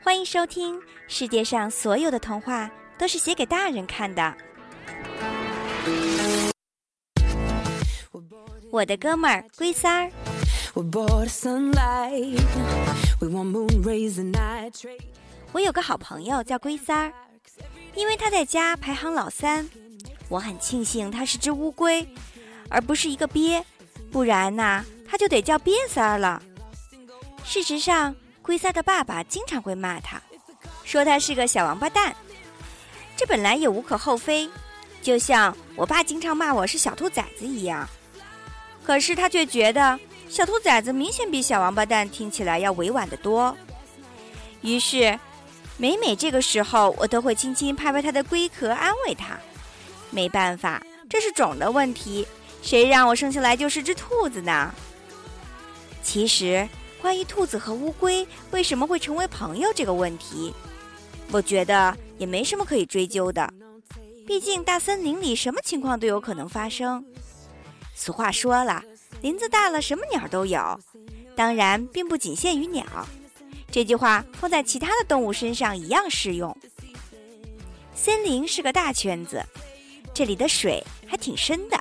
欢迎收听《世界上所有的童话都是写给大人看的》。我的哥们儿龟三儿。我有个好朋友叫龟三儿，因为他在家排行老三。我很庆幸他是只乌龟，而不是一个鳖，不然呐，他就得叫鳖三儿了。事实上，龟三的爸爸经常会骂他，说他是个小王八蛋。这本来也无可厚非，就像我爸经常骂我是小兔崽子一样。可是他却觉得。小兔崽子明显比小王八蛋听起来要委婉得多，于是每每这个时候，我都会轻轻拍拍他的龟壳，安慰他。没办法，这是种的问题，谁让我生下来就是只兔子呢？其实，关于兔子和乌龟为什么会成为朋友这个问题，我觉得也没什么可以追究的。毕竟大森林里什么情况都有可能发生。俗话说了。林子大了，什么鸟都有，当然并不仅限于鸟。这句话放在其他的动物身上一样适用。森林是个大圈子，这里的水还挺深的，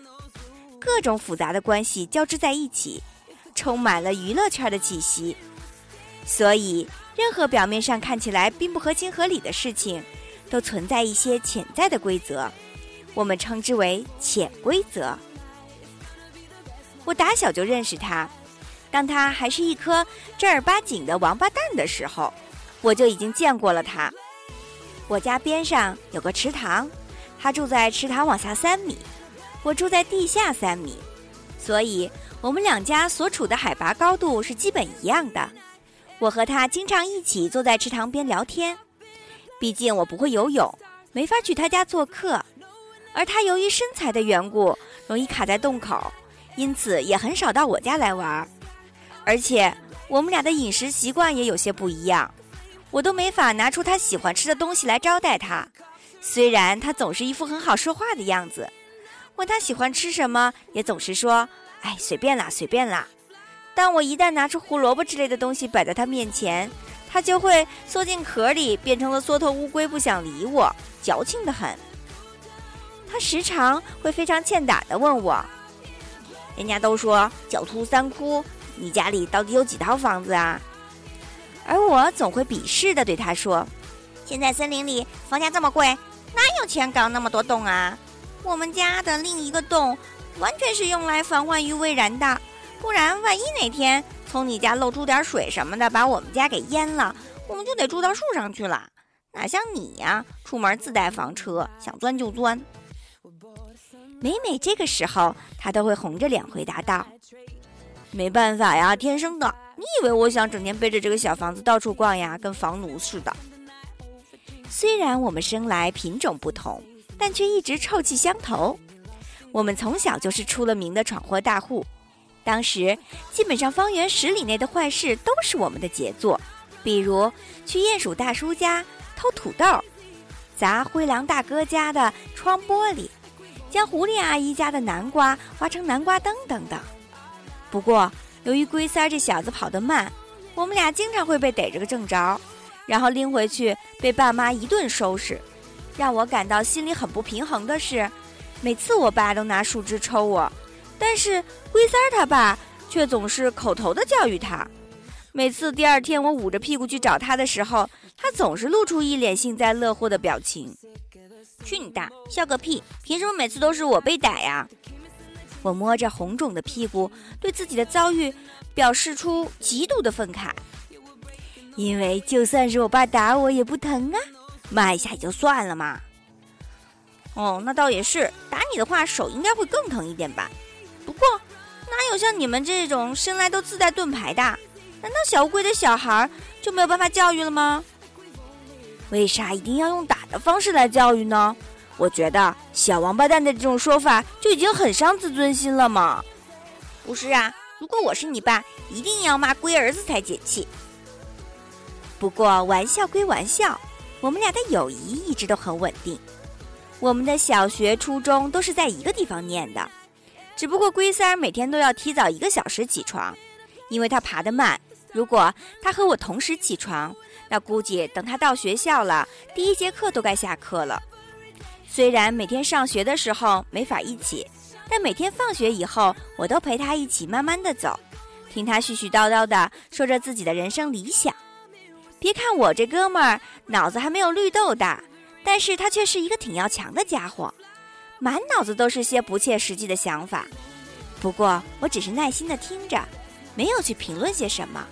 各种复杂的关系交织在一起，充满了娱乐圈的气息。所以，任何表面上看起来并不合情合理的事情，都存在一些潜在的规则，我们称之为潜规则。我打小就认识他，当他还是一颗正儿八经的王八蛋的时候，我就已经见过了他。我家边上有个池塘，他住在池塘往下三米，我住在地下三米，所以我们两家所处的海拔高度是基本一样的。我和他经常一起坐在池塘边聊天，毕竟我不会游泳，没法去他家做客，而他由于身材的缘故，容易卡在洞口。因此也很少到我家来玩，而且我们俩的饮食习惯也有些不一样，我都没法拿出他喜欢吃的东西来招待他。虽然他总是一副很好说话的样子，问他喜欢吃什么，也总是说：“哎，随便啦，随便啦。”但我一旦拿出胡萝卜之类的东西摆在他面前，他就会缩进壳里，变成了缩头乌龟，不想理我，矫情的很。他时常会非常欠打的问我。人家都说狡兔三窟，你家里到底有几套房子啊？而我总会鄙视的对他说：“现在森林里房价这么贵，哪有钱搞那么多洞啊？我们家的另一个洞完全是用来防患于未然的，不然万一哪天从你家漏出点水什么的，把我们家给淹了，我们就得住到树上去了。哪像你呀，出门自带房车，想钻就钻。”每每这个时候，他都会红着脸回答道：“没办法呀，天生的。你以为我想整天背着这个小房子到处逛呀，跟房奴似的？虽然我们生来品种不同，但却一直臭气相投。我们从小就是出了名的闯祸大户，当时基本上方圆十里内的坏事都是我们的杰作，比如去鼹鼠大叔家偷土豆，砸灰狼大哥家的窗玻璃。”将狐狸阿姨家的南瓜挖成南瓜灯等等。不过，由于龟三儿这小子跑得慢，我们俩经常会被逮着个正着，然后拎回去被爸妈一顿收拾。让我感到心里很不平衡的是，每次我爸都拿树枝抽我，但是龟三儿他爸却总是口头的教育他。每次第二天我捂着屁股去找他的时候，他总是露出一脸幸灾乐祸的表情。去你大，笑个屁！凭什么每次都是我被逮呀？我摸着红肿的屁股，对自己的遭遇表示出极度的愤慨。因为就算是我爸打我也不疼啊，骂一下也就算了嘛。哦，那倒也是，打你的话手应该会更疼一点吧？不过哪有像你们这种生来都自带盾牌的？难道小乌龟的小孩就没有办法教育了吗？为啥一定要用打的方式来教育呢？我觉得“小王八蛋”的这种说法就已经很伤自尊心了嘛。不是啊，如果我是你爸，一定要骂龟儿子才解气。不过玩笑归玩笑，我们俩的友谊一直都很稳定。我们的小学、初中都是在一个地方念的，只不过龟三儿每天都要提早一个小时起床，因为他爬得慢，如果他和我同时起床，那估计等他到学校了，第一节课都该下课了。虽然每天上学的时候没法一起，但每天放学以后，我都陪他一起慢慢的走，听他絮絮叨叨的说着自己的人生理想。别看我这哥们儿脑子还没有绿豆大，但是他却是一个挺要强的家伙，满脑子都是些不切实际的想法。不过我只是耐心的听着，没有去评论些什么。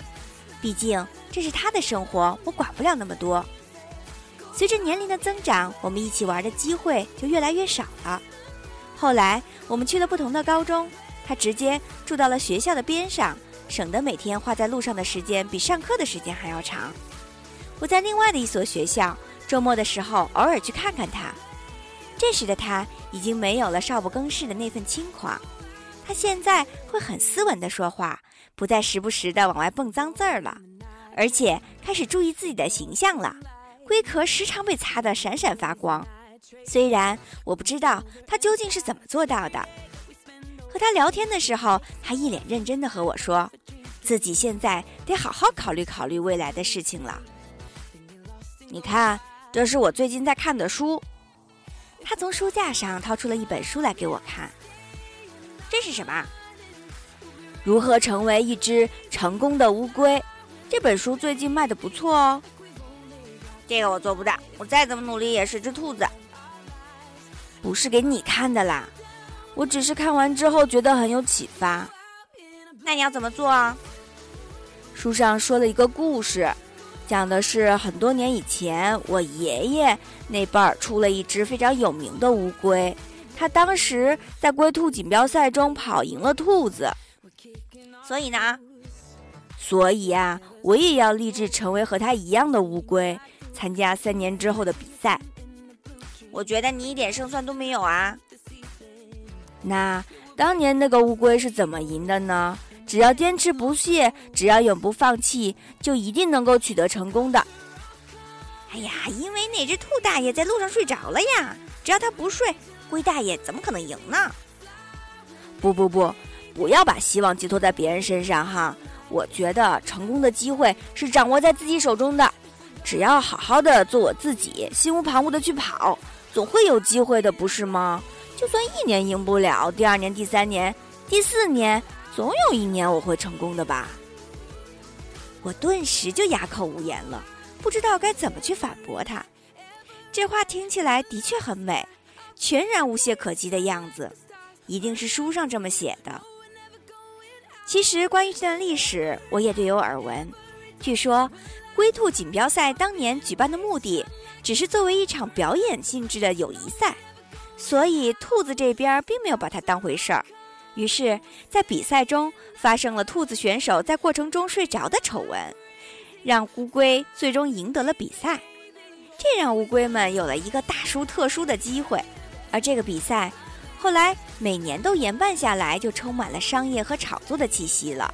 毕竟这是他的生活，我管不了那么多。随着年龄的增长，我们一起玩的机会就越来越少了。后来我们去了不同的高中，他直接住到了学校的边上，省得每天花在路上的时间比上课的时间还要长。我在另外的一所学校，周末的时候偶尔去看看他。这时的他已经没有了少不更事的那份轻狂，他现在会很斯文的说话。不再时不时的往外蹦脏字儿了，而且开始注意自己的形象了。龟壳时常被擦得闪闪发光，虽然我不知道他究竟是怎么做到的。和他聊天的时候，他一脸认真的和我说，自己现在得好好考虑考虑未来的事情了。你看，这是我最近在看的书。他从书架上掏出了一本书来给我看。这是什么？如何成为一只成功的乌龟？这本书最近卖的不错哦。这个我做不到，我再怎么努力也是只兔子。不是给你看的啦，我只是看完之后觉得很有启发。那你要怎么做啊？书上说了一个故事，讲的是很多年以前，我爷爷那辈儿出了一只非常有名的乌龟，他当时在龟兔锦标赛中跑赢了兔子。所以呢，所以呀，我也要立志成为和他一样的乌龟，参加三年之后的比赛。我觉得你一点胜算都没有啊。那当年那个乌龟是怎么赢的呢？只要坚持不懈，只要永不放弃，就一定能够取得成功的。哎呀，因为那只兔大爷在路上睡着了呀。只要他不睡，龟大爷怎么可能赢呢？不不不。不要把希望寄托在别人身上哈！我觉得成功的机会是掌握在自己手中的，只要好好的做我自己，心无旁骛的去跑，总会有机会的，不是吗？就算一年赢不了，第二年、第三年、第四年，总有一年我会成功的吧？我顿时就哑口无言了，不知道该怎么去反驳他。这话听起来的确很美，全然无懈可击的样子，一定是书上这么写的。其实，关于这段历史，我也略有耳闻。据说，龟兔锦标赛当年举办的目的，只是作为一场表演性质的友谊赛，所以兔子这边并没有把它当回事儿。于是，在比赛中发生了兔子选手在过程中睡着的丑闻，让乌龟最终赢得了比赛。这让乌龟们有了一个大输特输的机会，而这个比赛。后来每年都延办下来，就充满了商业和炒作的气息了。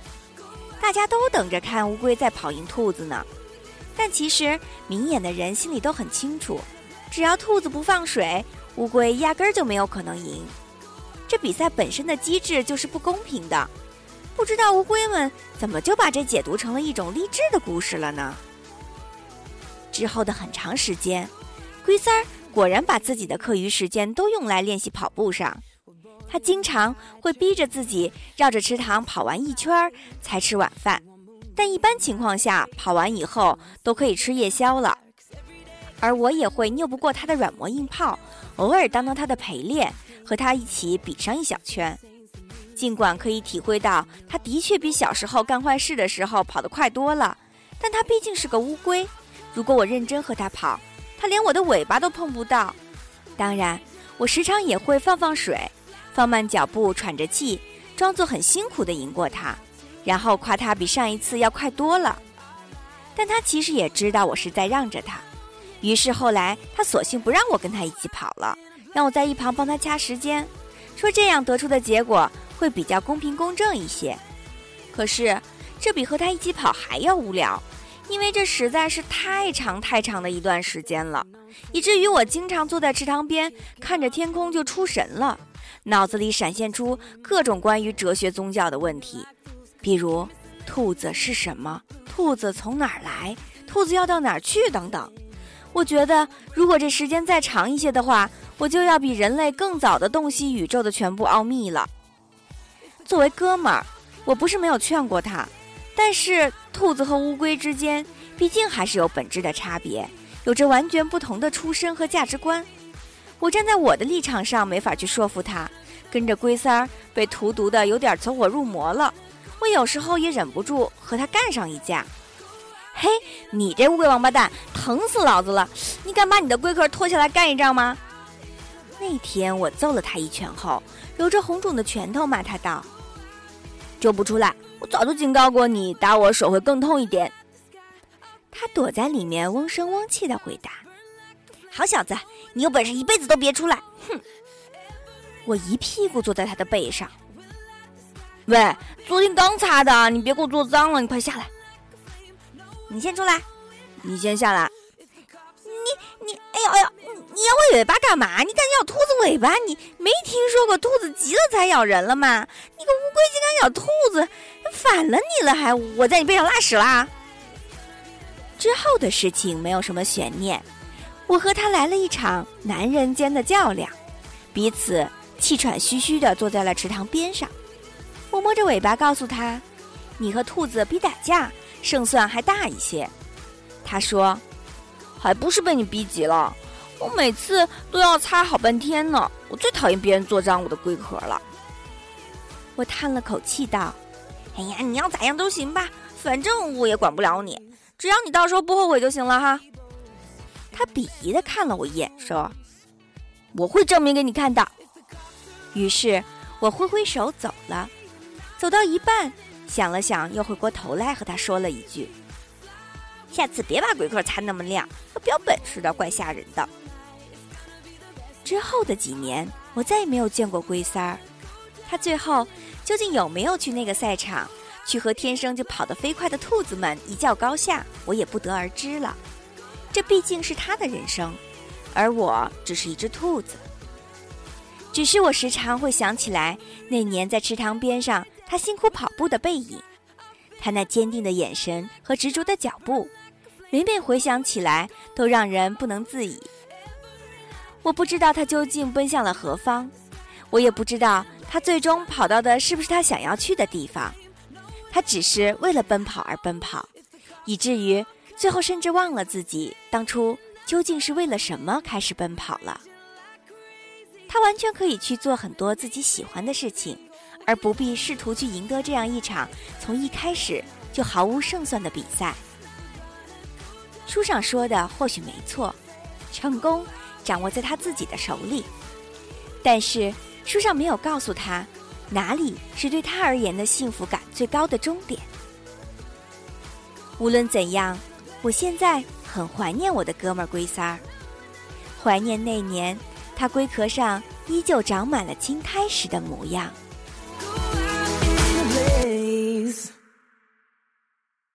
大家都等着看乌龟再跑赢兔子呢。但其实明眼的人心里都很清楚，只要兔子不放水，乌龟压根儿就没有可能赢。这比赛本身的机制就是不公平的。不知道乌龟们怎么就把这解读成了一种励志的故事了呢？之后的很长时间，龟三儿。果然把自己的课余时间都用来练习跑步上，他经常会逼着自己绕着池塘跑完一圈才吃晚饭，但一般情况下跑完以后都可以吃夜宵了。而我也会拗不过他的软磨硬泡，偶尔当当他的陪练，和他一起比上一小圈。尽管可以体会到他的确比小时候干坏事的时候跑得快多了，但他毕竟是个乌龟，如果我认真和他跑。他连我的尾巴都碰不到，当然，我时常也会放放水，放慢脚步，喘着气，装作很辛苦地赢过他，然后夸他比上一次要快多了。但他其实也知道我是在让着他，于是后来他索性不让我跟他一起跑了，让我在一旁帮他掐时间，说这样得出的结果会比较公平公正一些。可是，这比和他一起跑还要无聊。因为这实在是太长太长的一段时间了，以至于我经常坐在池塘边看着天空就出神了，脑子里闪现出各种关于哲学宗教的问题，比如兔子是什么？兔子从哪儿来？兔子要到哪儿去？等等。我觉得，如果这时间再长一些的话，我就要比人类更早的洞悉宇宙的全部奥秘了。作为哥们儿，我不是没有劝过他，但是兔子和乌龟之间毕竟还是有本质的差别，有着完全不同的出身和价值观。我站在我的立场上，没法去说服他。跟着龟三儿被荼毒的有点走火入魔了，我有时候也忍不住和他干上一架。嘿，你这乌龟王八蛋，疼死老子了！你敢把你的龟壳脱下来干一仗吗？那天我揍了他一拳后，揉着红肿的拳头骂他道：“就不出来！我早就警告过你，打我手会更痛一点。”他躲在里面，嗡声嗡气的回答：“好小子，你有本事一辈子都别出来！”哼！我一屁股坐在他的背上。喂，昨天刚擦的，你别给我坐脏了，你快下来。你先出来，你先下来。你你，哎呦哎呦，你咬我尾巴干嘛？你敢咬兔子尾巴？你没听说过兔子急了才咬人了吗？你个乌龟竟敢咬兔子，反了你了还？我在你背上拉屎啦！之后的事情没有什么悬念，我和他来了一场男人间的较量，彼此气喘吁吁地坐在了池塘边上。我摸着尾巴告诉他：“你和兔子比打架。”胜算还大一些，他说：“还不是被你逼急了，我每次都要擦好半天呢。我最讨厌别人做脏我的龟壳了。”我叹了口气道：“哎呀，你要咋样都行吧，反正我也管不了你，只要你到时候不后悔就行了哈。”他鄙夷的看了我一眼，说：“我会证明给你看的。”于是我挥挥手走了，走到一半。想了想，又回过头来和他说了一句：“下次别把龟壳擦那么亮，和标本似的，怪吓人的。”之后的几年，我再也没有见过龟三儿。他最后究竟有没有去那个赛场，去和天生就跑得飞快的兔子们一较高下，我也不得而知了。这毕竟是他的人生，而我只是一只兔子。只是我时常会想起来那年在池塘边上。他辛苦跑步的背影，他那坚定的眼神和执着的脚步，每每回想起来都让人不能自已。我不知道他究竟奔向了何方，我也不知道他最终跑到的是不是他想要去的地方。他只是为了奔跑而奔跑，以至于最后甚至忘了自己当初究竟是为了什么开始奔跑了。他完全可以去做很多自己喜欢的事情。而不必试图去赢得这样一场从一开始就毫无胜算的比赛。书上说的或许没错，成功掌握在他自己的手里，但是书上没有告诉他哪里是对他而言的幸福感最高的终点。无论怎样，我现在很怀念我的哥们儿龟三儿，怀念那年他龟壳上依旧长满了青苔时的模样。